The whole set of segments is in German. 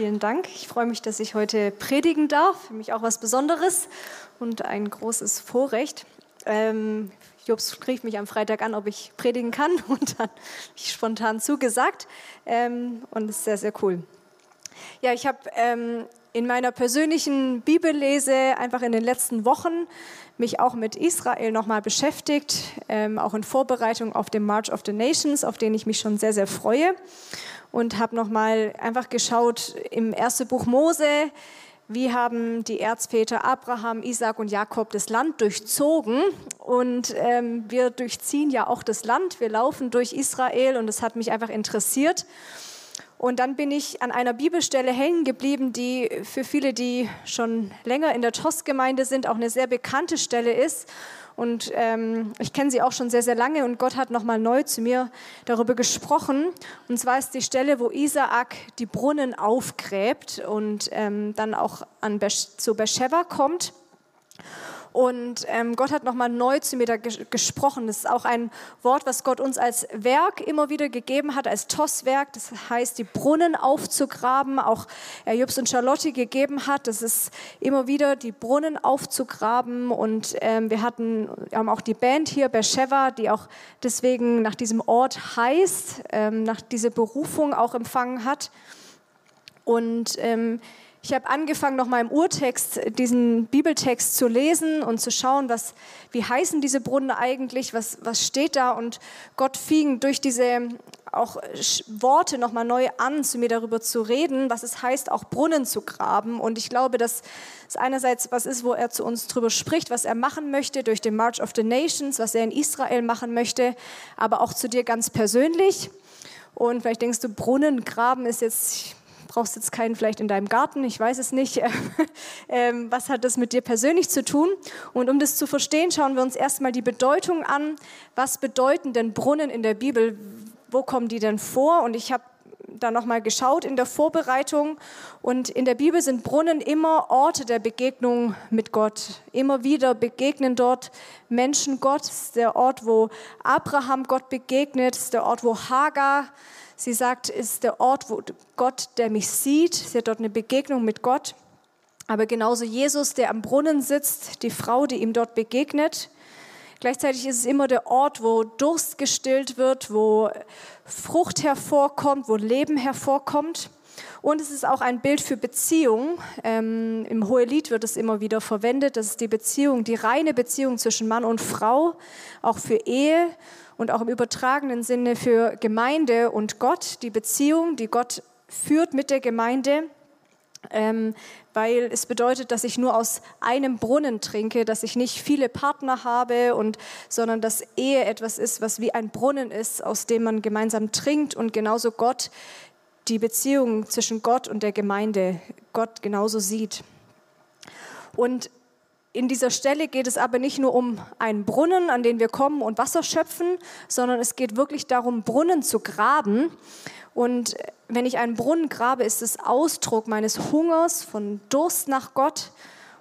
vielen Dank. Ich freue mich, dass ich heute predigen darf. Für mich auch was Besonderes und ein großes Vorrecht. Ähm, Jobs rief mich am Freitag an, ob ich predigen kann und dann habe ich spontan zugesagt ähm, und es ist sehr, sehr cool. Ja, ich habe ähm, in meiner persönlichen Bibellese einfach in den letzten Wochen mich auch mit Israel nochmal beschäftigt, ähm, auch in Vorbereitung auf den March of the Nations, auf den ich mich schon sehr, sehr freue und habe nochmal einfach geschaut im ersten Buch Mose, wie haben die Erzväter Abraham, Isaac und Jakob das Land durchzogen. Und ähm, wir durchziehen ja auch das Land, wir laufen durch Israel und das hat mich einfach interessiert. Und dann bin ich an einer Bibelstelle hängen geblieben, die für viele, die schon länger in der TOS-Gemeinde sind, auch eine sehr bekannte Stelle ist. Und ähm, ich kenne sie auch schon sehr, sehr lange und Gott hat nochmal neu zu mir darüber gesprochen. Und zwar ist die Stelle, wo Isaak die Brunnen aufgräbt und ähm, dann auch an Besh zu Beersheba kommt. Und ähm, Gott hat nochmal neu zu mir da gesprochen. Das ist auch ein Wort, was Gott uns als Werk immer wieder gegeben hat, als Tosswerk. Das heißt, die Brunnen aufzugraben, auch äh, Jobs und Charlotte gegeben hat. Das ist immer wieder die Brunnen aufzugraben. Und ähm, wir hatten wir haben auch die Band hier, Beersheba, die auch deswegen nach diesem Ort heißt, ähm, nach dieser Berufung auch empfangen hat. Und ähm, ich habe angefangen, noch mal im Urtext diesen Bibeltext zu lesen und zu schauen, was, wie heißen diese Brunnen eigentlich, was, was steht da. Und Gott fing durch diese auch Worte noch mal neu an, zu mir darüber zu reden, was es heißt, auch Brunnen zu graben. Und ich glaube, dass es einerseits was ist, wo er zu uns darüber spricht, was er machen möchte durch den March of the Nations, was er in Israel machen möchte, aber auch zu dir ganz persönlich. Und vielleicht denkst du, Brunnen graben ist jetzt brauchst jetzt keinen vielleicht in deinem Garten, ich weiß es nicht. ähm, was hat das mit dir persönlich zu tun? Und um das zu verstehen, schauen wir uns erstmal die Bedeutung an. Was bedeuten denn Brunnen in der Bibel? Wo kommen die denn vor? Und ich habe da nochmal geschaut in der Vorbereitung. Und in der Bibel sind Brunnen immer Orte der Begegnung mit Gott. Immer wieder begegnen dort Menschen Gott. Das ist der Ort, wo Abraham Gott begegnet. Das ist der Ort, wo Hagar Sie sagt, es ist der Ort, wo Gott, der mich sieht. Sie hat dort eine Begegnung mit Gott. Aber genauso Jesus, der am Brunnen sitzt, die Frau, die ihm dort begegnet. Gleichzeitig ist es immer der Ort, wo Durst gestillt wird, wo Frucht hervorkommt, wo Leben hervorkommt. Und es ist auch ein Bild für Beziehung. Ähm, Im Hohelied wird es immer wieder verwendet. Das ist die Beziehung, die reine Beziehung zwischen Mann und Frau, auch für Ehe und auch im übertragenen Sinne für Gemeinde und Gott, die Beziehung, die Gott führt mit der Gemeinde, ähm, weil es bedeutet, dass ich nur aus einem Brunnen trinke, dass ich nicht viele Partner habe, und, sondern dass Ehe etwas ist, was wie ein Brunnen ist, aus dem man gemeinsam trinkt und genauso Gott die Beziehung zwischen Gott und der Gemeinde, Gott genauso sieht. Und in dieser Stelle geht es aber nicht nur um einen Brunnen, an den wir kommen und Wasser schöpfen, sondern es geht wirklich darum, Brunnen zu graben. Und wenn ich einen Brunnen grabe, ist es Ausdruck meines Hungers, von Durst nach Gott.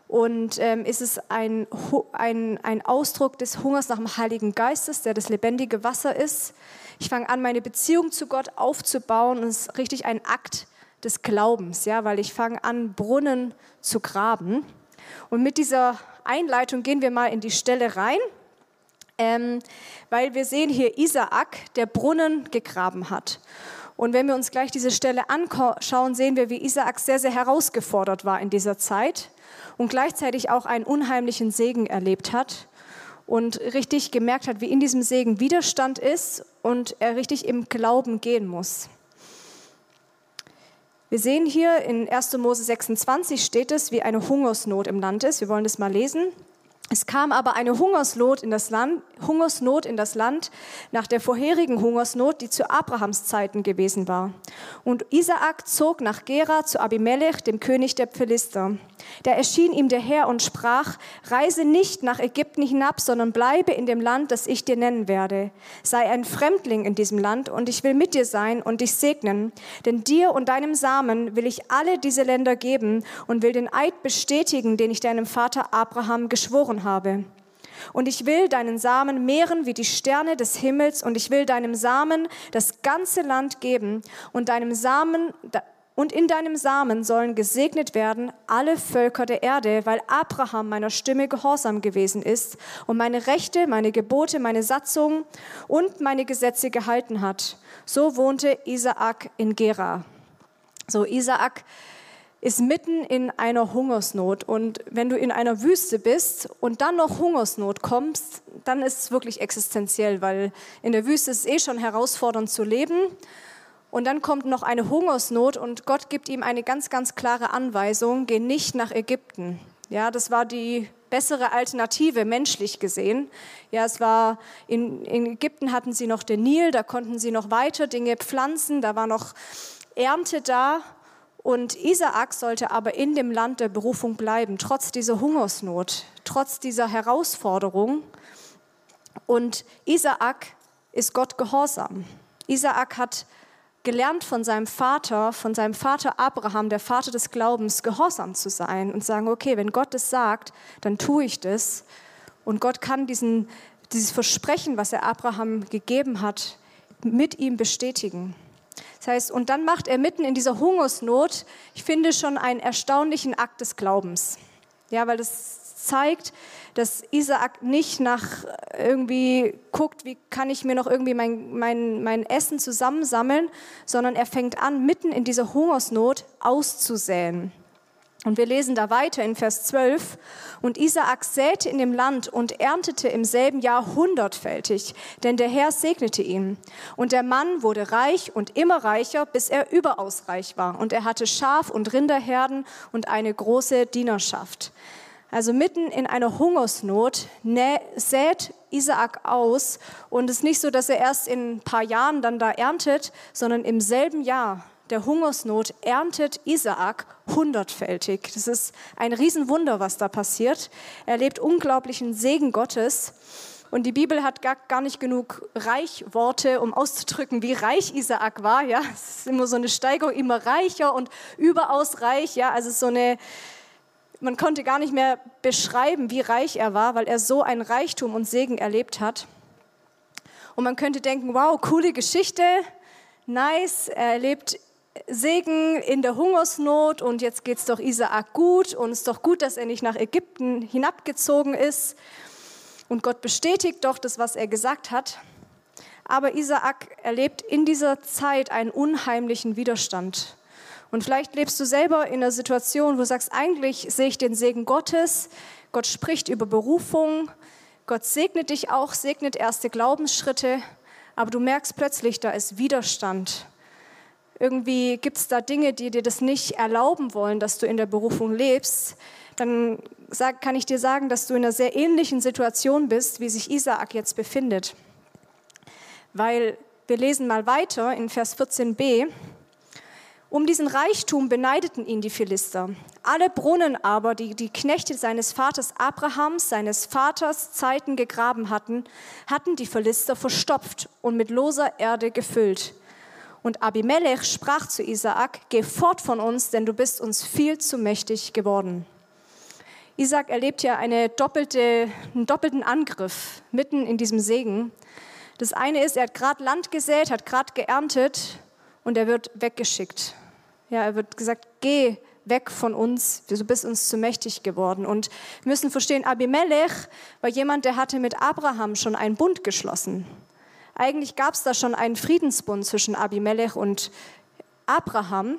Und ähm, ist es ein, ein, ein Ausdruck des Hungers nach dem Heiligen Geistes, der das lebendige Wasser ist. Ich fange an, meine Beziehung zu Gott aufzubauen und es ist richtig ein Akt des Glaubens, ja, weil ich fange an, Brunnen zu graben. Und mit dieser Einleitung gehen wir mal in die Stelle rein, ähm, weil wir sehen hier Isaak, der Brunnen gegraben hat. Und wenn wir uns gleich diese Stelle anschauen, sehen wir, wie Isaak sehr, sehr herausgefordert war in dieser Zeit und gleichzeitig auch einen unheimlichen Segen erlebt hat und richtig gemerkt hat, wie in diesem Segen Widerstand ist und er richtig im Glauben gehen muss. Wir sehen hier in 1. Mose 26 steht es, wie eine Hungersnot im Land ist. Wir wollen das mal lesen. Es kam aber eine Hungersnot in das Land, Hungersnot in das Land nach der vorherigen Hungersnot, die zu Abrahams Zeiten gewesen war. Und Isaak zog nach Gera zu Abimelech, dem König der Philister. Da erschien ihm der Herr und sprach, reise nicht nach Ägypten hinab, sondern bleibe in dem Land, das ich dir nennen werde. Sei ein Fremdling in diesem Land und ich will mit dir sein und dich segnen. Denn dir und deinem Samen will ich alle diese Länder geben und will den Eid bestätigen, den ich deinem Vater Abraham geschworen habe. Und ich will deinen Samen mehren wie die Sterne des Himmels und ich will deinem Samen das ganze Land geben und deinem Samen und in deinem Samen sollen gesegnet werden alle Völker der Erde, weil Abraham meiner Stimme gehorsam gewesen ist und meine Rechte, meine Gebote, meine Satzungen und meine Gesetze gehalten hat. So wohnte Isaak in Gera. So, Isaak ist mitten in einer Hungersnot. Und wenn du in einer Wüste bist und dann noch Hungersnot kommst, dann ist es wirklich existenziell, weil in der Wüste ist es eh schon herausfordernd zu leben. Und dann kommt noch eine Hungersnot und Gott gibt ihm eine ganz, ganz klare Anweisung, geh nicht nach Ägypten. Ja, das war die bessere Alternative, menschlich gesehen. Ja, es war, in, in Ägypten hatten sie noch den Nil, da konnten sie noch weiter Dinge pflanzen, da war noch Ernte da. Und Isaak sollte aber in dem Land der Berufung bleiben, trotz dieser Hungersnot, trotz dieser Herausforderung. Und Isaak ist Gott gehorsam. Isaak hat gelernt von seinem Vater, von seinem Vater Abraham, der Vater des Glaubens, gehorsam zu sein und sagen, okay, wenn Gott es sagt, dann tue ich das. Und Gott kann diesen, dieses Versprechen, was er Abraham gegeben hat, mit ihm bestätigen. Das heißt, und dann macht er mitten in dieser Hungersnot, ich finde schon einen erstaunlichen Akt des Glaubens. Ja, weil das zeigt, dass Isaak nicht nach irgendwie guckt, wie kann ich mir noch irgendwie mein, mein, mein Essen zusammensammeln, sondern er fängt an, mitten in dieser Hungersnot auszusäen. Und wir lesen da weiter in Vers 12. Und Isaak säte in dem Land und erntete im selben Jahr hundertfältig, denn der Herr segnete ihn. Und der Mann wurde reich und immer reicher, bis er überaus reich war. Und er hatte Schaf- und Rinderherden und eine große Dienerschaft. Also mitten in einer Hungersnot sät Isaak aus und es ist nicht so, dass er erst in ein paar Jahren dann da erntet, sondern im selben Jahr der Hungersnot erntet Isaak hundertfältig. Das ist ein Riesenwunder, was da passiert. Er erlebt unglaublichen Segen Gottes. Und die Bibel hat gar, nicht genug Reichworte, um auszudrücken, wie reich Isaak war. Ja, es ist immer so eine Steigerung, immer reicher und überaus reich. Ja, also so eine, man konnte gar nicht mehr beschreiben, wie reich er war, weil er so ein Reichtum und Segen erlebt hat. Und man könnte denken, wow, coole Geschichte, nice, er erlebt Segen in der Hungersnot und jetzt geht es doch Isaak gut und es ist doch gut, dass er nicht nach Ägypten hinabgezogen ist. Und Gott bestätigt doch das, was er gesagt hat. Aber Isaak erlebt in dieser Zeit einen unheimlichen Widerstand. Und vielleicht lebst du selber in einer Situation, wo du sagst, eigentlich sehe ich den Segen Gottes, Gott spricht über Berufung, Gott segnet dich auch, segnet erste Glaubensschritte, aber du merkst plötzlich, da ist Widerstand. Irgendwie gibt es da Dinge, die dir das nicht erlauben wollen, dass du in der Berufung lebst. Dann sag, kann ich dir sagen, dass du in einer sehr ähnlichen Situation bist, wie sich Isaak jetzt befindet. Weil wir lesen mal weiter in Vers 14b. Um diesen Reichtum beneideten ihn die Philister. Alle Brunnen aber, die die Knechte seines Vaters Abrahams, seines Vaters Zeiten gegraben hatten, hatten die Philister verstopft und mit loser Erde gefüllt. Und Abimelech sprach zu Isaak, geh fort von uns, denn du bist uns viel zu mächtig geworden. Isaac erlebt ja eine doppelte, einen doppelten Angriff mitten in diesem Segen. Das eine ist, er hat gerade Land gesät, hat gerade geerntet und er wird weggeschickt. Ja, er wird gesagt, geh weg von uns, du bist uns zu mächtig geworden. Und wir müssen verstehen, Abimelech war jemand, der hatte mit Abraham schon einen Bund geschlossen. Eigentlich gab es da schon einen Friedensbund zwischen Abimelech und Abraham.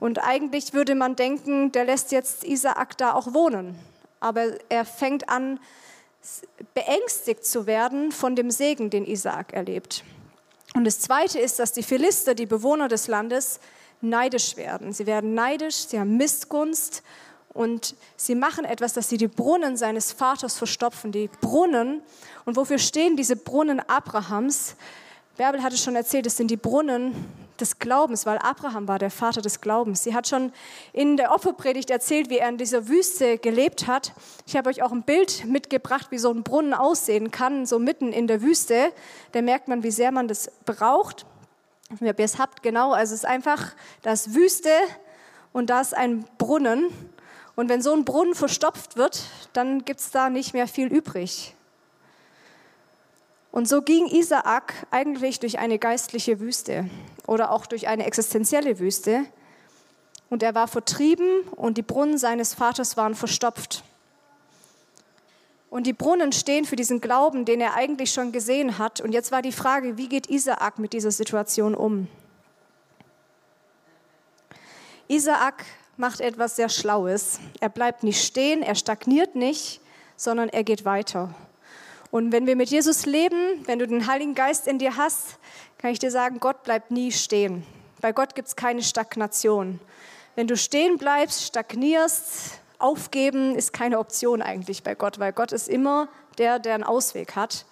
Und eigentlich würde man denken, der lässt jetzt Isaak da auch wohnen. Aber er fängt an, beängstigt zu werden von dem Segen, den Isaak erlebt. Und das Zweite ist, dass die Philister, die Bewohner des Landes, neidisch werden. Sie werden neidisch, sie haben Missgunst und sie machen etwas, dass sie die Brunnen seines Vaters verstopfen. Die Brunnen. Und wofür stehen diese Brunnen Abrahams? Bärbel hatte schon erzählt, es sind die Brunnen des Glaubens, weil Abraham war der Vater des Glaubens. Sie hat schon in der Opferpredigt erzählt, wie er in dieser Wüste gelebt hat. Ich habe euch auch ein Bild mitgebracht, wie so ein Brunnen aussehen kann, so mitten in der Wüste. Da merkt man, wie sehr man das braucht ob ihr es habt, genau. Also es ist einfach, das Wüste und da ist ein Brunnen. Und wenn so ein Brunnen verstopft wird, dann gibt es da nicht mehr viel übrig. Und so ging Isaak eigentlich durch eine geistliche Wüste oder auch durch eine existenzielle Wüste. und er war vertrieben und die Brunnen seines Vaters waren verstopft. Und die Brunnen stehen für diesen Glauben, den er eigentlich schon gesehen hat. Und jetzt war die Frage, wie geht Isaak mit dieser Situation um? Isaak macht etwas sehr Schlaues. Er bleibt nicht stehen, er stagniert nicht, sondern er geht weiter. Und wenn wir mit Jesus leben, wenn du den Heiligen Geist in dir hast, kann ich dir sagen, Gott bleibt nie stehen. Bei Gott gibt es keine Stagnation. Wenn du stehen bleibst, stagnierst, aufgeben ist keine Option eigentlich bei Gott, weil Gott ist immer der, der einen Ausweg hat.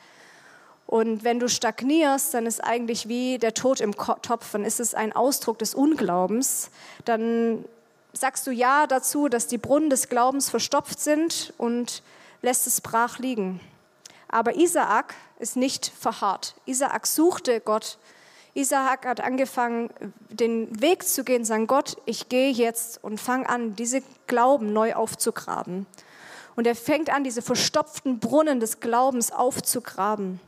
Und wenn du stagnierst, dann ist eigentlich wie der Tod im Topf, dann ist es ein Ausdruck des Unglaubens. Dann sagst du Ja dazu, dass die Brunnen des Glaubens verstopft sind und lässt es brach liegen. Aber Isaak ist nicht verharrt. Isaak suchte Gott Isaak hat angefangen, den Weg zu gehen, sagen, Gott, ich gehe jetzt und fange an, diese Glauben neu aufzugraben. Und er fängt an, diese verstopften Brunnen des Glaubens aufzugraben.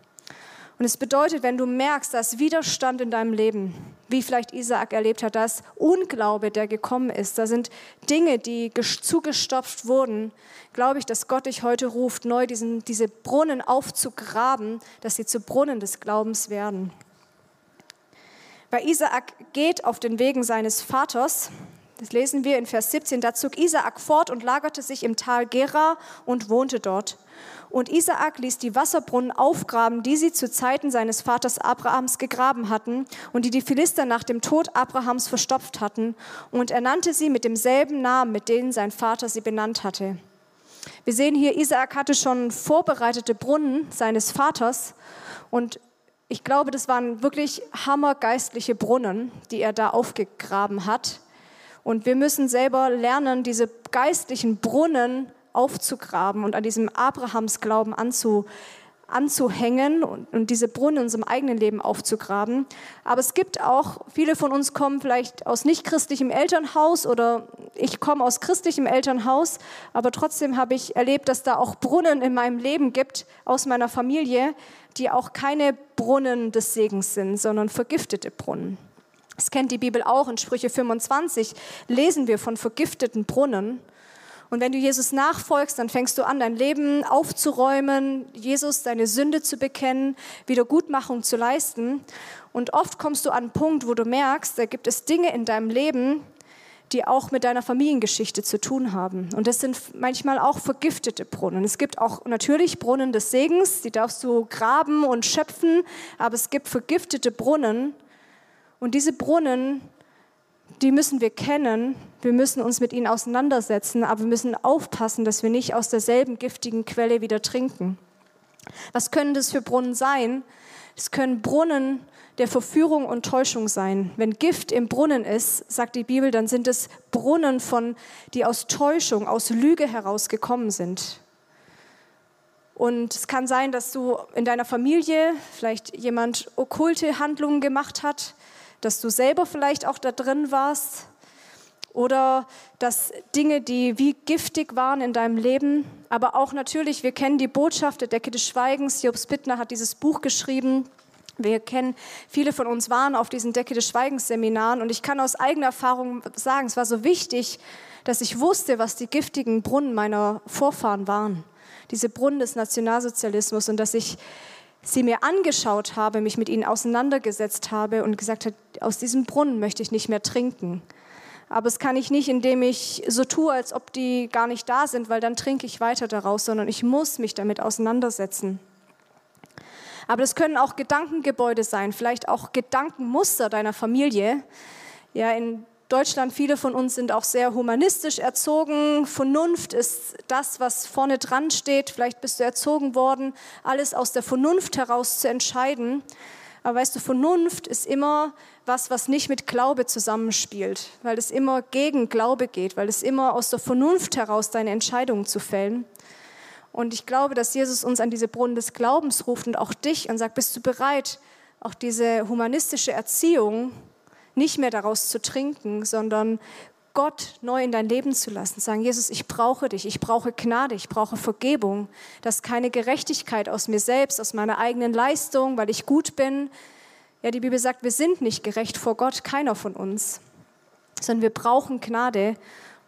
Und es bedeutet, wenn du merkst, dass Widerstand in deinem Leben, wie vielleicht Isaak erlebt hat, dass Unglaube, der gekommen ist, da sind Dinge, die zugestopft wurden, glaube ich, dass Gott dich heute ruft, neu diesen, diese Brunnen aufzugraben, dass sie zu Brunnen des Glaubens werden. Bei Isaak geht auf den Wegen seines Vaters. Das lesen wir in Vers 17. Da zog Isaak fort und lagerte sich im Tal Gera und wohnte dort. Und Isaak ließ die Wasserbrunnen aufgraben, die sie zu Zeiten seines Vaters Abrahams gegraben hatten und die die Philister nach dem Tod Abrahams verstopft hatten. Und er nannte sie mit demselben Namen, mit denen sein Vater sie benannt hatte. Wir sehen hier, Isaak hatte schon vorbereitete Brunnen seines Vaters und ich glaube, das waren wirklich hammergeistliche Brunnen, die er da aufgegraben hat. Und wir müssen selber lernen, diese geistlichen Brunnen aufzugraben und an diesem Abrahamsglauben anzu, anzuhängen und, und diese Brunnen in unserem eigenen Leben aufzugraben. Aber es gibt auch, viele von uns kommen vielleicht aus nicht christlichem Elternhaus oder ich komme aus christlichem Elternhaus, aber trotzdem habe ich erlebt, dass da auch Brunnen in meinem Leben gibt, aus meiner Familie, die auch keine Brunnen des Segens sind, sondern vergiftete Brunnen. Das kennt die Bibel auch. In Sprüche 25 lesen wir von vergifteten Brunnen. Und wenn du Jesus nachfolgst, dann fängst du an, dein Leben aufzuräumen, Jesus deine Sünde zu bekennen, Wiedergutmachung zu leisten. Und oft kommst du an einen Punkt, wo du merkst, da gibt es Dinge in deinem Leben, die auch mit deiner Familiengeschichte zu tun haben. Und das sind manchmal auch vergiftete Brunnen. Es gibt auch natürlich Brunnen des Segens, die darfst du graben und schöpfen, aber es gibt vergiftete Brunnen. Und diese Brunnen die müssen wir kennen, wir müssen uns mit ihnen auseinandersetzen, aber wir müssen aufpassen, dass wir nicht aus derselben giftigen Quelle wieder trinken. Was können das für Brunnen sein? Es können Brunnen der Verführung und Täuschung sein. Wenn Gift im Brunnen ist, sagt die Bibel, dann sind es Brunnen von, die aus Täuschung, aus Lüge herausgekommen sind. Und es kann sein, dass du in deiner Familie vielleicht jemand okkulte Handlungen gemacht hat, dass du selber vielleicht auch da drin warst oder dass Dinge, die wie giftig waren in deinem Leben, aber auch natürlich, wir kennen die Botschaft der Decke des Schweigens. Jobs Bittner hat dieses Buch geschrieben. Wir kennen, viele von uns waren auf diesen Decke des Schweigens Seminaren und ich kann aus eigener Erfahrung sagen, es war so wichtig, dass ich wusste, was die giftigen Brunnen meiner Vorfahren waren. Diese Brunnen des Nationalsozialismus und dass ich sie mir angeschaut habe, mich mit ihnen auseinandergesetzt habe und gesagt habe, aus diesem Brunnen möchte ich nicht mehr trinken. Aber das kann ich nicht, indem ich so tue, als ob die gar nicht da sind, weil dann trinke ich weiter daraus, sondern ich muss mich damit auseinandersetzen. Aber das können auch Gedankengebäude sein, vielleicht auch Gedankenmuster deiner Familie. Ja, in Deutschland, viele von uns sind auch sehr humanistisch erzogen. Vernunft ist das, was vorne dran steht. Vielleicht bist du erzogen worden, alles aus der Vernunft heraus zu entscheiden. Aber weißt du, Vernunft ist immer was, was nicht mit Glaube zusammenspielt, weil es immer gegen Glaube geht, weil es immer aus der Vernunft heraus deine Entscheidungen zu fällen. Und ich glaube, dass Jesus uns an diese Brunnen des Glaubens ruft und auch dich und sagt, bist du bereit, auch diese humanistische Erziehung nicht mehr daraus zu trinken, sondern Gott neu in dein Leben zu lassen. Sagen, Jesus, ich brauche dich, ich brauche Gnade, ich brauche Vergebung. dass keine Gerechtigkeit aus mir selbst, aus meiner eigenen Leistung, weil ich gut bin. Ja, die Bibel sagt, wir sind nicht gerecht vor Gott, keiner von uns. sondern wir brauchen Gnade.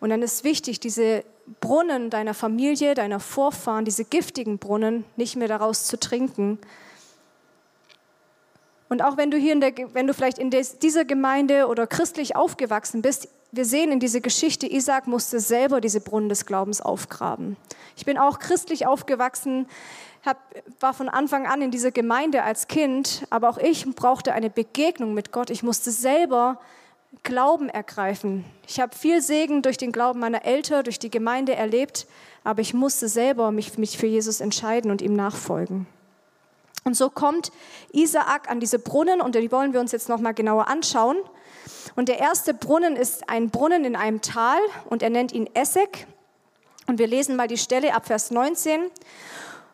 Und dann ist wichtig, diese Brunnen deiner Familie, deiner Vorfahren, diese giftigen Brunnen, nicht mehr daraus zu trinken. Und auch wenn du hier in der, wenn du vielleicht in dieser Gemeinde oder christlich aufgewachsen bist, wir sehen in dieser Geschichte, Isaac musste selber diese Brunnen des Glaubens aufgraben. Ich bin auch christlich aufgewachsen, hab, war von Anfang an in dieser Gemeinde als Kind, aber auch ich brauchte eine Begegnung mit Gott. Ich musste selber Glauben ergreifen. Ich habe viel Segen durch den Glauben meiner Eltern, durch die Gemeinde erlebt, aber ich musste selber mich, mich für Jesus entscheiden und ihm nachfolgen. Und so kommt Isaak an diese Brunnen und die wollen wir uns jetzt noch mal genauer anschauen. Und der erste Brunnen ist ein Brunnen in einem Tal und er nennt ihn Essek. Und wir lesen mal die Stelle ab Vers 19.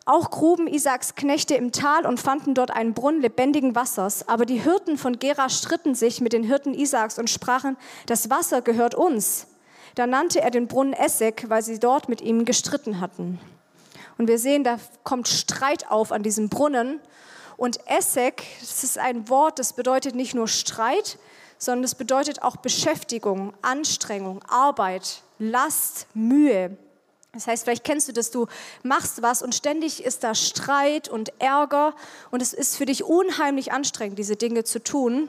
Auch gruben Isaaks Knechte im Tal und fanden dort einen Brunnen lebendigen Wassers. Aber die Hirten von Gera stritten sich mit den Hirten Isaaks und sprachen, das Wasser gehört uns. Da nannte er den Brunnen Essek, weil sie dort mit ihm gestritten hatten. Und wir sehen, da kommt Streit auf an diesem Brunnen. Und Essek, das ist ein Wort, das bedeutet nicht nur Streit, sondern es bedeutet auch Beschäftigung, Anstrengung, Arbeit, Last, Mühe. Das heißt, vielleicht kennst du das, du machst was und ständig ist da Streit und Ärger und es ist für dich unheimlich anstrengend, diese Dinge zu tun.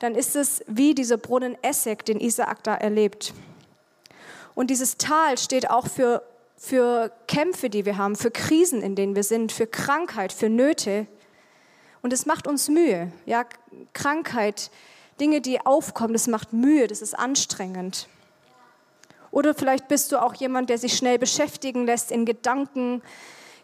Dann ist es wie dieser Brunnen Essek, den Isaak da erlebt. Und dieses Tal steht auch für, für Kämpfe, die wir haben, für Krisen, in denen wir sind, für Krankheit, für Nöte. Und es macht uns Mühe. Ja, Krankheit, Dinge, die aufkommen, das macht Mühe, das ist anstrengend. Oder vielleicht bist du auch jemand, der sich schnell beschäftigen lässt in Gedanken,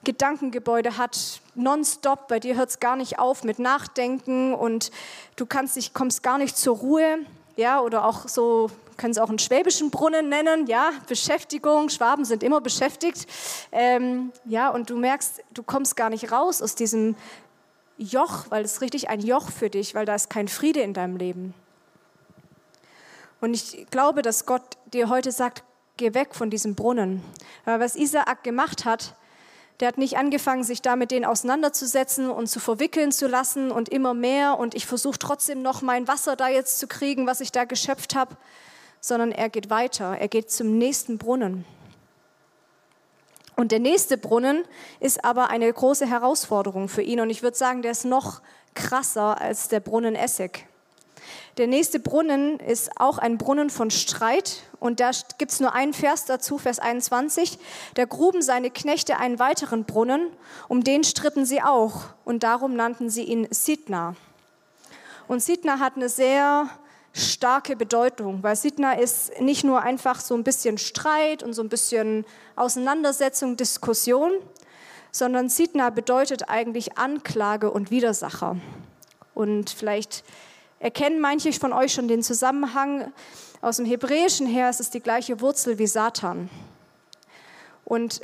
Gedankengebäude hat, nonstop. Bei dir hört es gar nicht auf mit Nachdenken und du kannst dich, kommst gar nicht zur Ruhe. Ja, oder auch so, können es auch einen schwäbischen Brunnen nennen, ja, Beschäftigung, Schwaben sind immer beschäftigt. Ähm, ja, und du merkst, du kommst gar nicht raus aus diesem Joch, weil es richtig ein Joch für dich, weil da ist kein Friede in deinem Leben. Und ich glaube, dass Gott dir heute sagt, geh weg von diesem Brunnen. Aber was Isaak gemacht hat, der hat nicht angefangen, sich da mit denen auseinanderzusetzen und zu verwickeln zu lassen und immer mehr und ich versuche trotzdem noch mein Wasser da jetzt zu kriegen, was ich da geschöpft habe, sondern er geht weiter, er geht zum nächsten Brunnen. Und der nächste Brunnen ist aber eine große Herausforderung für ihn und ich würde sagen, der ist noch krasser als der Brunnen Essek. Der nächste Brunnen ist auch ein Brunnen von Streit. Und da gibt es nur einen Vers dazu, Vers 21. Da gruben seine Knechte einen weiteren Brunnen, um den stritten sie auch. Und darum nannten sie ihn Sidna. Und Sidna hat eine sehr starke Bedeutung, weil Sidna ist nicht nur einfach so ein bisschen Streit und so ein bisschen Auseinandersetzung, Diskussion, sondern Sidna bedeutet eigentlich Anklage und Widersacher. Und vielleicht Erkennen manche von euch schon den Zusammenhang? Aus dem Hebräischen her ist es die gleiche Wurzel wie Satan. Und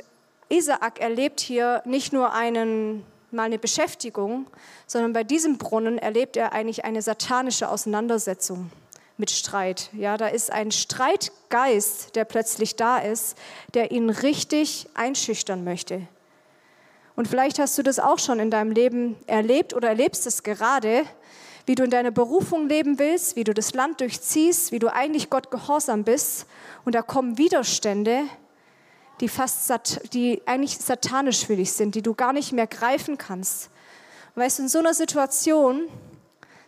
Isaak erlebt hier nicht nur einen, mal eine Beschäftigung, sondern bei diesem Brunnen erlebt er eigentlich eine satanische Auseinandersetzung mit Streit. Ja, da ist ein Streitgeist, der plötzlich da ist, der ihn richtig einschüchtern möchte. Und vielleicht hast du das auch schon in deinem Leben erlebt oder erlebst es gerade, wie du in deiner Berufung leben willst, wie du das Land durchziehst, wie du eigentlich Gott gehorsam bist. Und da kommen Widerstände, die, fast die eigentlich satanisch für dich sind, die du gar nicht mehr greifen kannst. Und weißt du, in so einer Situation,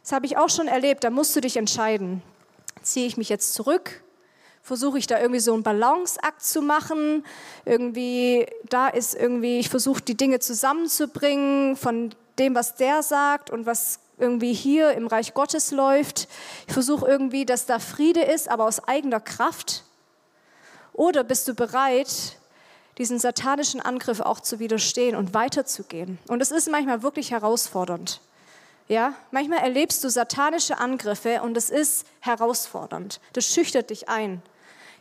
das habe ich auch schon erlebt, da musst du dich entscheiden. Ziehe ich mich jetzt zurück? Versuche ich da irgendwie so einen Balanceakt zu machen? Irgendwie, da ist irgendwie, ich versuche die Dinge zusammenzubringen von dem, was der sagt und was irgendwie hier im Reich Gottes läuft. Ich versuche irgendwie, dass da Friede ist, aber aus eigener Kraft. Oder bist du bereit, diesen satanischen Angriff auch zu widerstehen und weiterzugehen? Und es ist manchmal wirklich herausfordernd. Ja, manchmal erlebst du satanische Angriffe und es ist herausfordernd. Das schüchtert dich ein.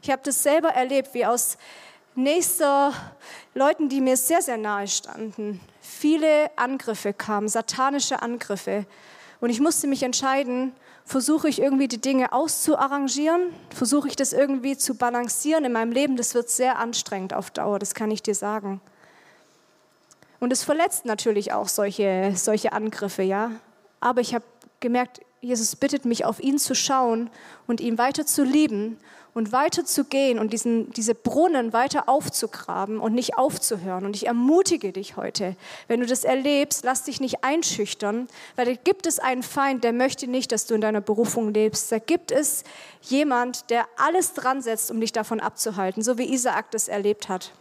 Ich habe das selber erlebt, wie aus nächster Leuten, die mir sehr, sehr nahe standen, viele Angriffe kamen, satanische Angriffe. Und ich musste mich entscheiden, versuche ich irgendwie die Dinge auszuarrangieren, versuche ich das irgendwie zu balancieren in meinem Leben. Das wird sehr anstrengend auf Dauer, das kann ich dir sagen. Und es verletzt natürlich auch solche, solche Angriffe, ja. Aber ich habe gemerkt, Jesus bittet mich, auf ihn zu schauen und ihn weiter zu lieben und weiter zu gehen und diesen, diese Brunnen weiter aufzugraben und nicht aufzuhören. Und ich ermutige dich heute, wenn du das erlebst, lass dich nicht einschüchtern, weil da gibt es einen Feind, der möchte nicht, dass du in deiner Berufung lebst. Da gibt es jemand, der alles dran setzt, um dich davon abzuhalten, so wie Isaak das erlebt hat.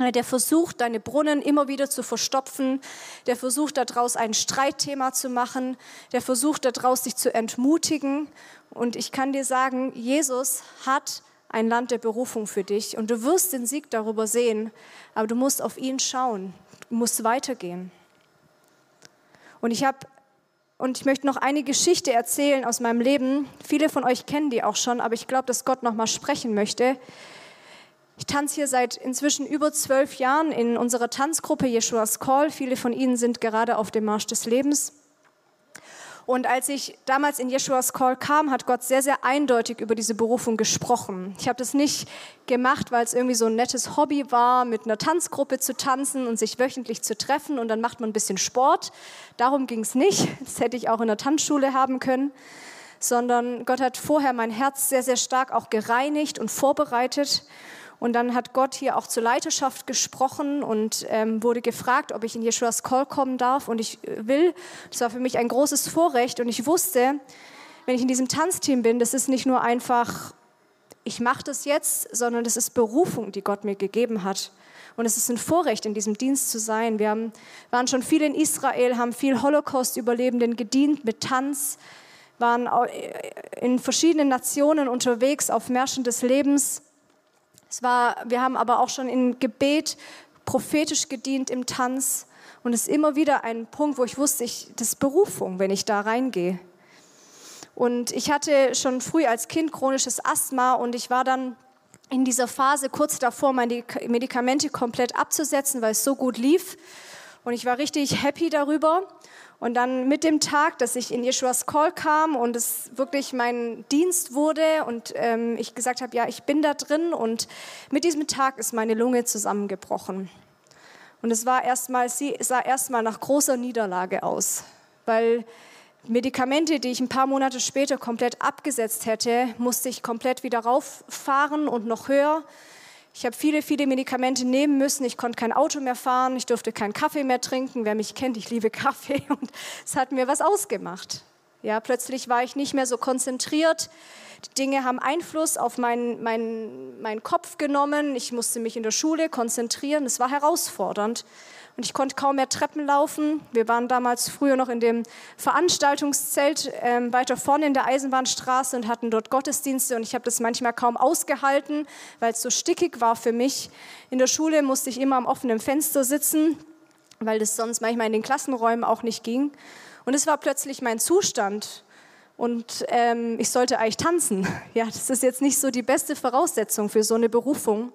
Der versucht, deine Brunnen immer wieder zu verstopfen. Der versucht, daraus ein Streitthema zu machen. Der versucht, daraus dich zu entmutigen. Und ich kann dir sagen, Jesus hat ein Land der Berufung für dich und du wirst den Sieg darüber sehen, aber du musst auf ihn schauen, du musst weitergehen. Und ich habe und ich möchte noch eine Geschichte erzählen aus meinem Leben. Viele von euch kennen die auch schon, aber ich glaube, dass Gott noch mal sprechen möchte. Ich tanze hier seit inzwischen über zwölf Jahren in unserer Tanzgruppe Jeschua's Call. Viele von Ihnen sind gerade auf dem Marsch des Lebens. Und als ich damals in Jeschua's Call kam, hat Gott sehr, sehr eindeutig über diese Berufung gesprochen. Ich habe das nicht gemacht, weil es irgendwie so ein nettes Hobby war, mit einer Tanzgruppe zu tanzen und sich wöchentlich zu treffen und dann macht man ein bisschen Sport. Darum ging es nicht. Das hätte ich auch in der Tanzschule haben können. Sondern Gott hat vorher mein Herz sehr, sehr stark auch gereinigt und vorbereitet. Und dann hat Gott hier auch zur Leiterschaft gesprochen und ähm, wurde gefragt, ob ich in Jeschuas Call kommen darf. Und ich äh, will, das war für mich ein großes Vorrecht. Und ich wusste, wenn ich in diesem Tanzteam bin, das ist nicht nur einfach, ich mache das jetzt, sondern das ist Berufung, die Gott mir gegeben hat. Und es ist ein Vorrecht, in diesem Dienst zu sein. Wir haben, waren schon viel in Israel, haben viel Holocaust-Überlebenden gedient mit Tanz, waren in verschiedenen Nationen unterwegs auf Märschen des Lebens. Es war, wir haben aber auch schon in Gebet prophetisch gedient im Tanz. Und es ist immer wieder ein Punkt, wo ich wusste, ich, das ist Berufung, wenn ich da reingehe. Und ich hatte schon früh als Kind chronisches Asthma und ich war dann in dieser Phase kurz davor, meine Medikamente komplett abzusetzen, weil es so gut lief. Und ich war richtig happy darüber. Und dann mit dem Tag, dass ich in Jeschuas Call kam und es wirklich mein Dienst wurde und ähm, ich gesagt habe, ja, ich bin da drin und mit diesem Tag ist meine Lunge zusammengebrochen. Und es war erstmal, sie sah erstmal nach großer Niederlage aus, weil Medikamente, die ich ein paar Monate später komplett abgesetzt hätte, musste ich komplett wieder rauffahren und noch höher. Ich habe viele, viele Medikamente nehmen müssen. Ich konnte kein Auto mehr fahren. Ich durfte keinen Kaffee mehr trinken. Wer mich kennt, ich liebe Kaffee. Und es hat mir was ausgemacht. Ja, plötzlich war ich nicht mehr so konzentriert. Die Dinge haben Einfluss auf meinen, meinen, meinen Kopf genommen. Ich musste mich in der Schule konzentrieren. Es war herausfordernd und ich konnte kaum mehr Treppen laufen. Wir waren damals früher noch in dem Veranstaltungszelt ähm, weiter vorne in der Eisenbahnstraße und hatten dort Gottesdienste und ich habe das manchmal kaum ausgehalten, weil es so stickig war für mich. In der Schule musste ich immer am offenen Fenster sitzen, weil das sonst manchmal in den Klassenräumen auch nicht ging. Und es war plötzlich mein Zustand. Und ähm, ich sollte eigentlich tanzen. Ja, das ist jetzt nicht so die beste Voraussetzung für so eine Berufung.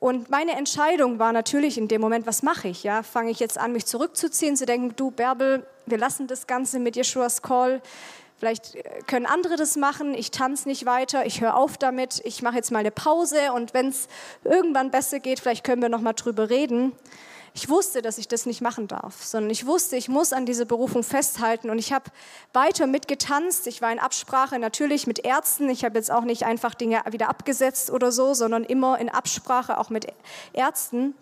Und meine Entscheidung war natürlich in dem Moment, was mache ich? Ja, fange ich jetzt an, mich zurückzuziehen, zu denken, du Bärbel, wir lassen das Ganze mit Jeschuas Call. Vielleicht äh, können andere das machen. Ich tanze nicht weiter. Ich höre auf damit. Ich mache jetzt mal eine Pause und wenn es irgendwann besser geht, vielleicht können wir noch mal drüber reden. Ich wusste, dass ich das nicht machen darf, sondern ich wusste, ich muss an dieser Berufung festhalten und ich habe weiter mitgetanzt. Ich war in Absprache natürlich mit Ärzten. Ich habe jetzt auch nicht einfach Dinge wieder abgesetzt oder so, sondern immer in Absprache auch mit Ärzten.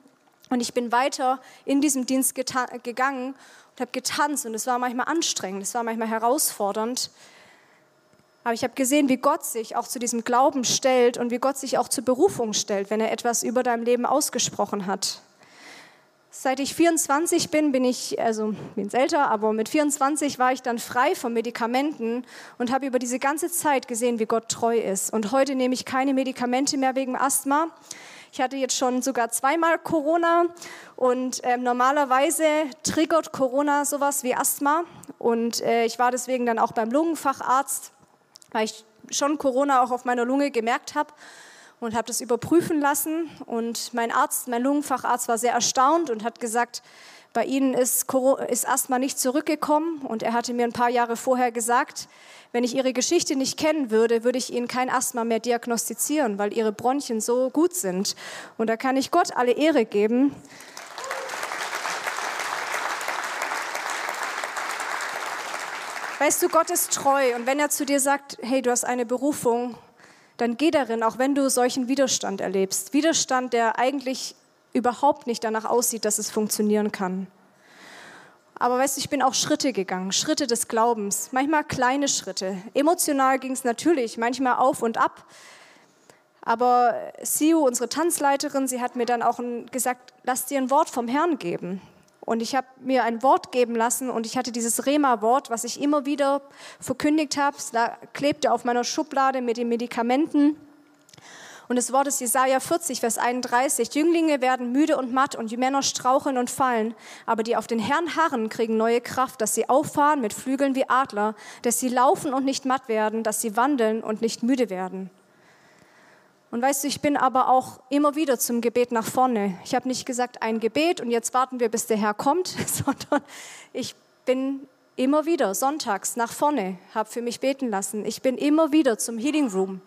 Und ich bin weiter in diesem Dienst gegangen und habe getanzt und es war manchmal anstrengend, es war manchmal herausfordernd. Aber ich habe gesehen, wie Gott sich auch zu diesem Glauben stellt und wie Gott sich auch zur Berufung stellt, wenn er etwas über deinem Leben ausgesprochen hat. Seit ich 24 bin, bin ich, also bin älter, aber mit 24 war ich dann frei von Medikamenten und habe über diese ganze Zeit gesehen, wie Gott treu ist. Und heute nehme ich keine Medikamente mehr wegen Asthma. Ich hatte jetzt schon sogar zweimal Corona und äh, normalerweise triggert Corona sowas wie Asthma. Und äh, ich war deswegen dann auch beim Lungenfacharzt, weil ich schon Corona auch auf meiner Lunge gemerkt habe und habe das überprüfen lassen. Und mein Arzt, mein Lungenfacharzt war sehr erstaunt und hat gesagt, bei Ihnen ist, ist Asthma nicht zurückgekommen. Und er hatte mir ein paar Jahre vorher gesagt, wenn ich Ihre Geschichte nicht kennen würde, würde ich Ihnen kein Asthma mehr diagnostizieren, weil Ihre Bronchien so gut sind. Und da kann ich Gott alle Ehre geben. Weißt du, Gott ist treu und wenn er zu dir sagt, hey, du hast eine Berufung, dann geh darin, auch wenn du solchen Widerstand erlebst. Widerstand, der eigentlich überhaupt nicht danach aussieht, dass es funktionieren kann. Aber weißt du, ich bin auch Schritte gegangen, Schritte des Glaubens, manchmal kleine Schritte. Emotional ging es natürlich, manchmal auf und ab. Aber Siu, unsere Tanzleiterin, sie hat mir dann auch gesagt, lass dir ein Wort vom Herrn geben. Und ich habe mir ein Wort geben lassen und ich hatte dieses Rema-Wort, was ich immer wieder verkündigt habe. Es klebte auf meiner Schublade mit den Medikamenten. Und das Wort ist Jesaja 40, Vers 31. Jünglinge werden müde und matt und die Männer straucheln und fallen. Aber die auf den Herrn harren, kriegen neue Kraft, dass sie auffahren mit Flügeln wie Adler, dass sie laufen und nicht matt werden, dass sie wandeln und nicht müde werden. Und weißt du, ich bin aber auch immer wieder zum Gebet nach vorne. Ich habe nicht gesagt, ein Gebet und jetzt warten wir, bis der Herr kommt, sondern ich bin immer wieder sonntags nach vorne, habe für mich beten lassen. Ich bin immer wieder zum Healing Room.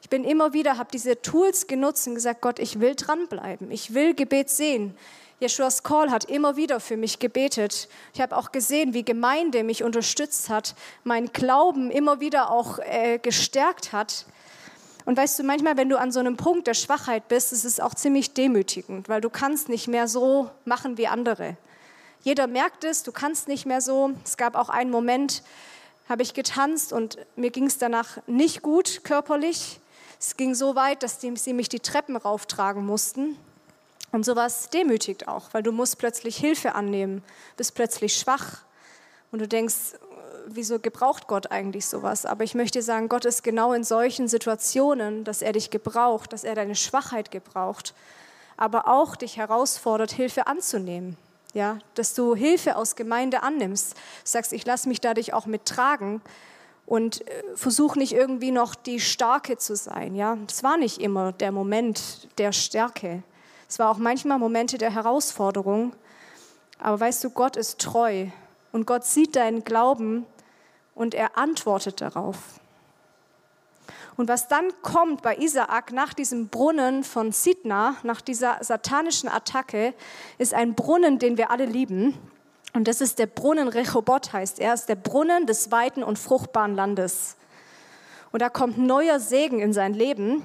Ich bin immer wieder, habe diese Tools genutzt und gesagt, Gott, ich will dranbleiben. Ich will Gebet sehen. Jeschuas Call hat immer wieder für mich gebetet. Ich habe auch gesehen, wie Gemeinde mich unterstützt hat, mein Glauben immer wieder auch äh, gestärkt hat. Und weißt du, manchmal, wenn du an so einem Punkt der Schwachheit bist, ist es auch ziemlich demütigend, weil du kannst nicht mehr so machen wie andere. Jeder merkt es, du kannst nicht mehr so. Es gab auch einen Moment, habe ich getanzt und mir ging es danach nicht gut körperlich. Es ging so weit, dass die, sie mich die Treppen rauftragen mussten. Und sowas demütigt auch, weil du musst plötzlich Hilfe annehmen, bist plötzlich schwach und du denkst, wieso gebraucht Gott eigentlich sowas? Aber ich möchte sagen, Gott ist genau in solchen Situationen, dass er dich gebraucht, dass er deine Schwachheit gebraucht, aber auch dich herausfordert, Hilfe anzunehmen. Ja, dass du Hilfe aus Gemeinde annimmst, sagst, ich lasse mich dadurch auch mittragen, und äh, versuch nicht irgendwie noch die Starke zu sein. Ja, es war nicht immer der Moment der Stärke. Es war auch manchmal Momente der Herausforderung. Aber weißt du, Gott ist treu und Gott sieht deinen Glauben und er antwortet darauf. Und was dann kommt bei Isaak nach diesem Brunnen von Sidna, nach dieser satanischen Attacke, ist ein Brunnen, den wir alle lieben. Und das ist der Brunnen Rechobot heißt er, ist der Brunnen des weiten und fruchtbaren Landes. Und da kommt neuer Segen in sein Leben.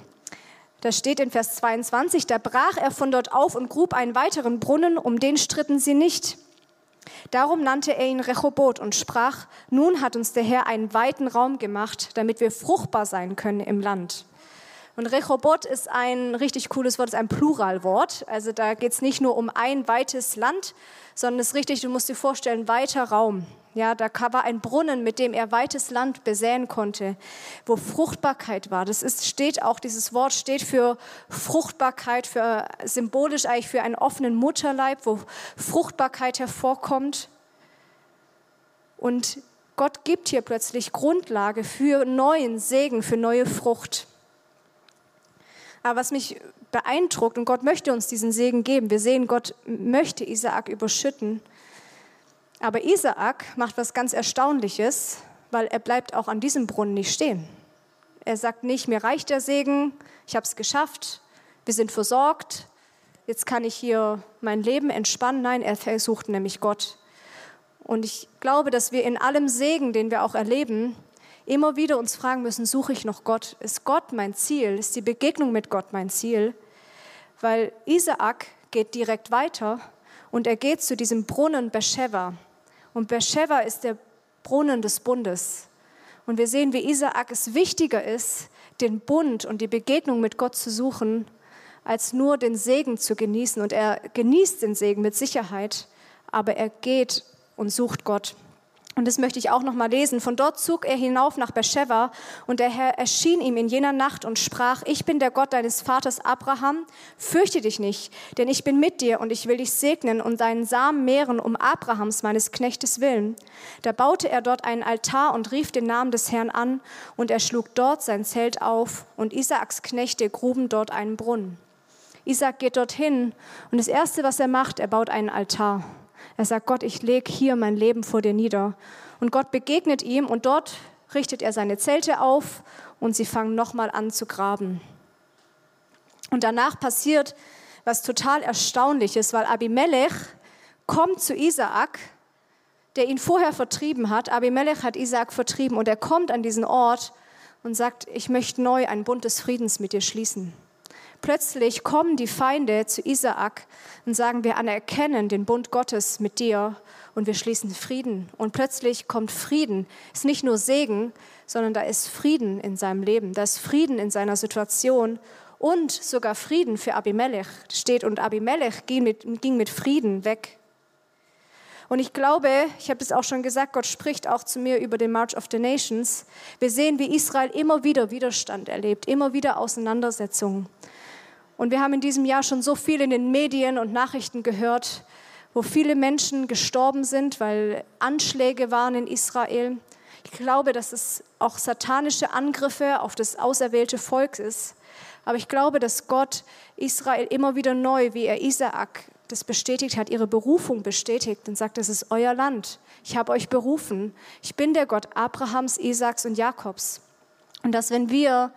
Da steht in Vers 22, da brach er von dort auf und grub einen weiteren Brunnen, um den stritten sie nicht. Darum nannte er ihn Rechobot und sprach, nun hat uns der Herr einen weiten Raum gemacht, damit wir fruchtbar sein können im Land. Und Rechobot ist ein richtig cooles Wort, ist ein Pluralwort. Also da geht es nicht nur um ein weites Land, sondern es ist richtig, du musst dir vorstellen, weiter Raum. Ja, da war ein Brunnen, mit dem er weites Land besäen konnte, wo Fruchtbarkeit war. Das ist, steht auch, dieses Wort steht für Fruchtbarkeit, für symbolisch eigentlich für einen offenen Mutterleib, wo Fruchtbarkeit hervorkommt. Und Gott gibt hier plötzlich Grundlage für neuen Segen, für neue Frucht. Aber was mich beeindruckt, und Gott möchte uns diesen Segen geben, wir sehen, Gott möchte Isaak überschütten. Aber Isaak macht was ganz Erstaunliches, weil er bleibt auch an diesem Brunnen nicht stehen. Er sagt nicht, mir reicht der Segen, ich habe es geschafft, wir sind versorgt, jetzt kann ich hier mein Leben entspannen. Nein, er versucht nämlich Gott. Und ich glaube, dass wir in allem Segen, den wir auch erleben, immer wieder uns fragen müssen, suche ich noch Gott? Ist Gott mein Ziel? Ist die Begegnung mit Gott mein Ziel? Weil Isaak geht direkt weiter und er geht zu diesem Brunnen Beersheba. Und Beersheba ist der Brunnen des Bundes. Und wir sehen, wie Isaak es wichtiger ist, den Bund und die Begegnung mit Gott zu suchen, als nur den Segen zu genießen. Und er genießt den Segen mit Sicherheit, aber er geht und sucht Gott. Und das möchte ich auch noch mal lesen. Von dort zog er hinauf nach Beersheba und der Herr erschien ihm in jener Nacht und sprach, ich bin der Gott deines Vaters Abraham, fürchte dich nicht, denn ich bin mit dir und ich will dich segnen und deinen Samen mehren um Abrahams, meines Knechtes willen. Da baute er dort einen Altar und rief den Namen des Herrn an und er schlug dort sein Zelt auf und Isaaks Knechte gruben dort einen Brunnen. Isaak geht dorthin und das Erste, was er macht, er baut einen Altar. Er sagt, Gott, ich lege hier mein Leben vor dir nieder. Und Gott begegnet ihm und dort richtet er seine Zelte auf und sie fangen nochmal an zu graben. Und danach passiert was total Erstaunliches, weil Abimelech kommt zu Isaak, der ihn vorher vertrieben hat. Abimelech hat Isaak vertrieben und er kommt an diesen Ort und sagt, ich möchte neu ein Bund des Friedens mit dir schließen. Plötzlich kommen die Feinde zu Isaak und sagen, wir anerkennen den Bund Gottes mit dir und wir schließen Frieden. Und plötzlich kommt Frieden. Es ist nicht nur Segen, sondern da ist Frieden in seinem Leben, da ist Frieden in seiner Situation und sogar Frieden für Abimelech steht. Und Abimelech ging mit, ging mit Frieden weg. Und ich glaube, ich habe es auch schon gesagt, Gott spricht auch zu mir über den March of the Nations. Wir sehen, wie Israel immer wieder Widerstand erlebt, immer wieder Auseinandersetzungen. Und wir haben in diesem Jahr schon so viel in den Medien und Nachrichten gehört, wo viele Menschen gestorben sind, weil Anschläge waren in Israel. Ich glaube, dass es auch satanische Angriffe auf das auserwählte Volk ist. Aber ich glaube, dass Gott Israel immer wieder neu, wie er Isaak das bestätigt hat, ihre Berufung bestätigt und sagt, das ist euer Land. Ich habe euch berufen. Ich bin der Gott Abrahams, Isaaks und Jakobs. Und dass wenn wir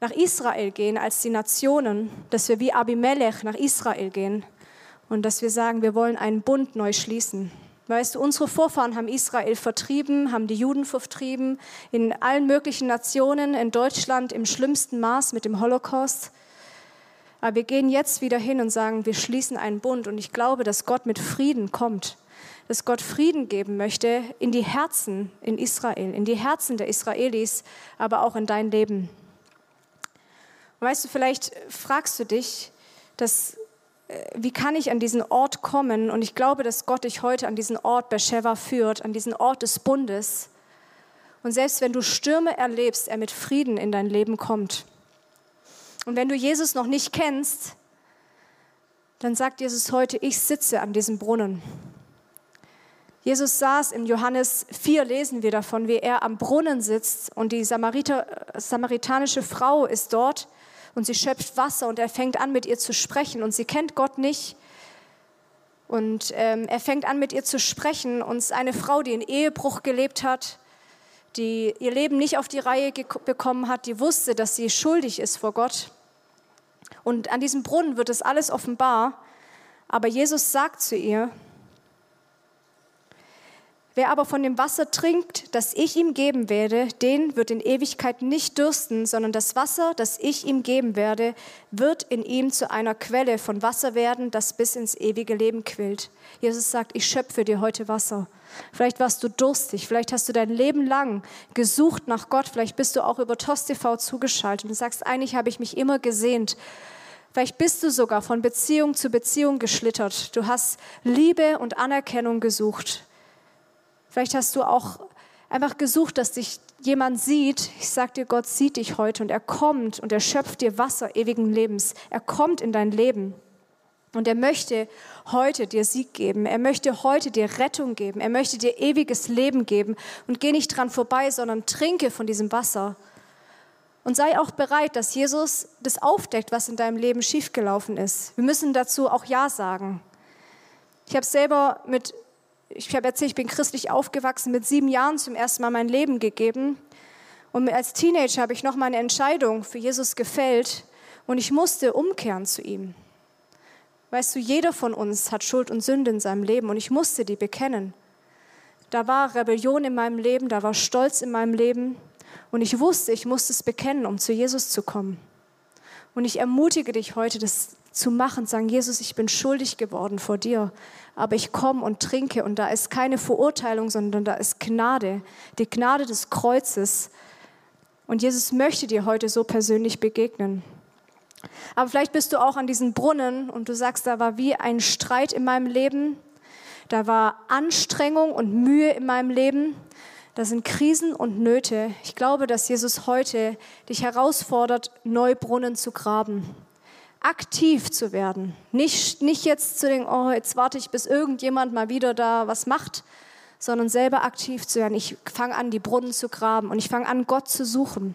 nach Israel gehen als die Nationen, dass wir wie Abimelech nach Israel gehen und dass wir sagen, wir wollen einen Bund neu schließen. Weißt du, unsere Vorfahren haben Israel vertrieben, haben die Juden vertrieben, in allen möglichen Nationen, in Deutschland im schlimmsten Maß mit dem Holocaust. Aber wir gehen jetzt wieder hin und sagen, wir schließen einen Bund. Und ich glaube, dass Gott mit Frieden kommt, dass Gott Frieden geben möchte in die Herzen in Israel, in die Herzen der Israelis, aber auch in dein Leben. Und weißt du, vielleicht fragst du dich, dass, äh, wie kann ich an diesen Ort kommen? Und ich glaube, dass Gott dich heute an diesen Ort Beersheba führt, an diesen Ort des Bundes. Und selbst wenn du Stürme erlebst, er mit Frieden in dein Leben kommt. Und wenn du Jesus noch nicht kennst, dann sagt Jesus heute, ich sitze an diesem Brunnen. Jesus saß in Johannes 4, lesen wir davon, wie er am Brunnen sitzt und die Samariter, samaritanische Frau ist dort und sie schöpft Wasser und er fängt an mit ihr zu sprechen und sie kennt Gott nicht. Und ähm, er fängt an mit ihr zu sprechen und eine Frau, die in Ehebruch gelebt hat, die ihr Leben nicht auf die Reihe bekommen hat, die wusste, dass sie schuldig ist vor Gott. Und an diesem Brunnen wird es alles offenbar. Aber Jesus sagt zu ihr, Wer aber von dem Wasser trinkt, das ich ihm geben werde, den wird in Ewigkeit nicht dürsten, sondern das Wasser, das ich ihm geben werde, wird in ihm zu einer Quelle von Wasser werden, das bis ins ewige Leben quillt. Jesus sagt, ich schöpfe dir heute Wasser. Vielleicht warst du durstig, vielleicht hast du dein Leben lang gesucht nach Gott, vielleicht bist du auch über TOS TV zugeschaltet und sagst, eigentlich habe ich mich immer gesehnt. Vielleicht bist du sogar von Beziehung zu Beziehung geschlittert. Du hast Liebe und Anerkennung gesucht. Vielleicht hast du auch einfach gesucht, dass dich jemand sieht. Ich sag dir, Gott sieht dich heute und er kommt und er schöpft dir Wasser ewigen Lebens. Er kommt in dein Leben. Und er möchte heute dir Sieg geben. Er möchte heute dir Rettung geben. Er möchte dir ewiges Leben geben. Und geh nicht dran vorbei, sondern trinke von diesem Wasser. Und sei auch bereit, dass Jesus das aufdeckt, was in deinem Leben schiefgelaufen ist. Wir müssen dazu auch Ja sagen. Ich habe selber mit ich habe erzählt, ich bin christlich aufgewachsen, mit sieben Jahren zum ersten Mal mein Leben gegeben. Und als Teenager habe ich noch mal eine Entscheidung für Jesus gefällt und ich musste umkehren zu ihm. Weißt du, jeder von uns hat Schuld und Sünde in seinem Leben und ich musste die bekennen. Da war Rebellion in meinem Leben, da war Stolz in meinem Leben und ich wusste, ich musste es bekennen, um zu Jesus zu kommen. Und ich ermutige dich heute, das zu machen, sagen, Jesus, ich bin schuldig geworden vor dir, aber ich komme und trinke und da ist keine Verurteilung, sondern da ist Gnade, die Gnade des Kreuzes. Und Jesus möchte dir heute so persönlich begegnen. Aber vielleicht bist du auch an diesem Brunnen und du sagst, da war wie ein Streit in meinem Leben, da war Anstrengung und Mühe in meinem Leben, da sind Krisen und Nöte. Ich glaube, dass Jesus heute dich herausfordert, neue Brunnen zu graben aktiv zu werden. Nicht, nicht jetzt zu denken, oh, jetzt warte ich, bis irgendjemand mal wieder da was macht, sondern selber aktiv zu werden. Ich fange an, die Brunnen zu graben und ich fange an, Gott zu suchen.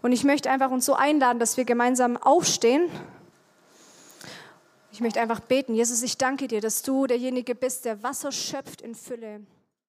Und ich möchte einfach uns so einladen, dass wir gemeinsam aufstehen. Ich möchte einfach beten. Jesus, ich danke dir, dass du derjenige bist, der Wasser schöpft in Fülle.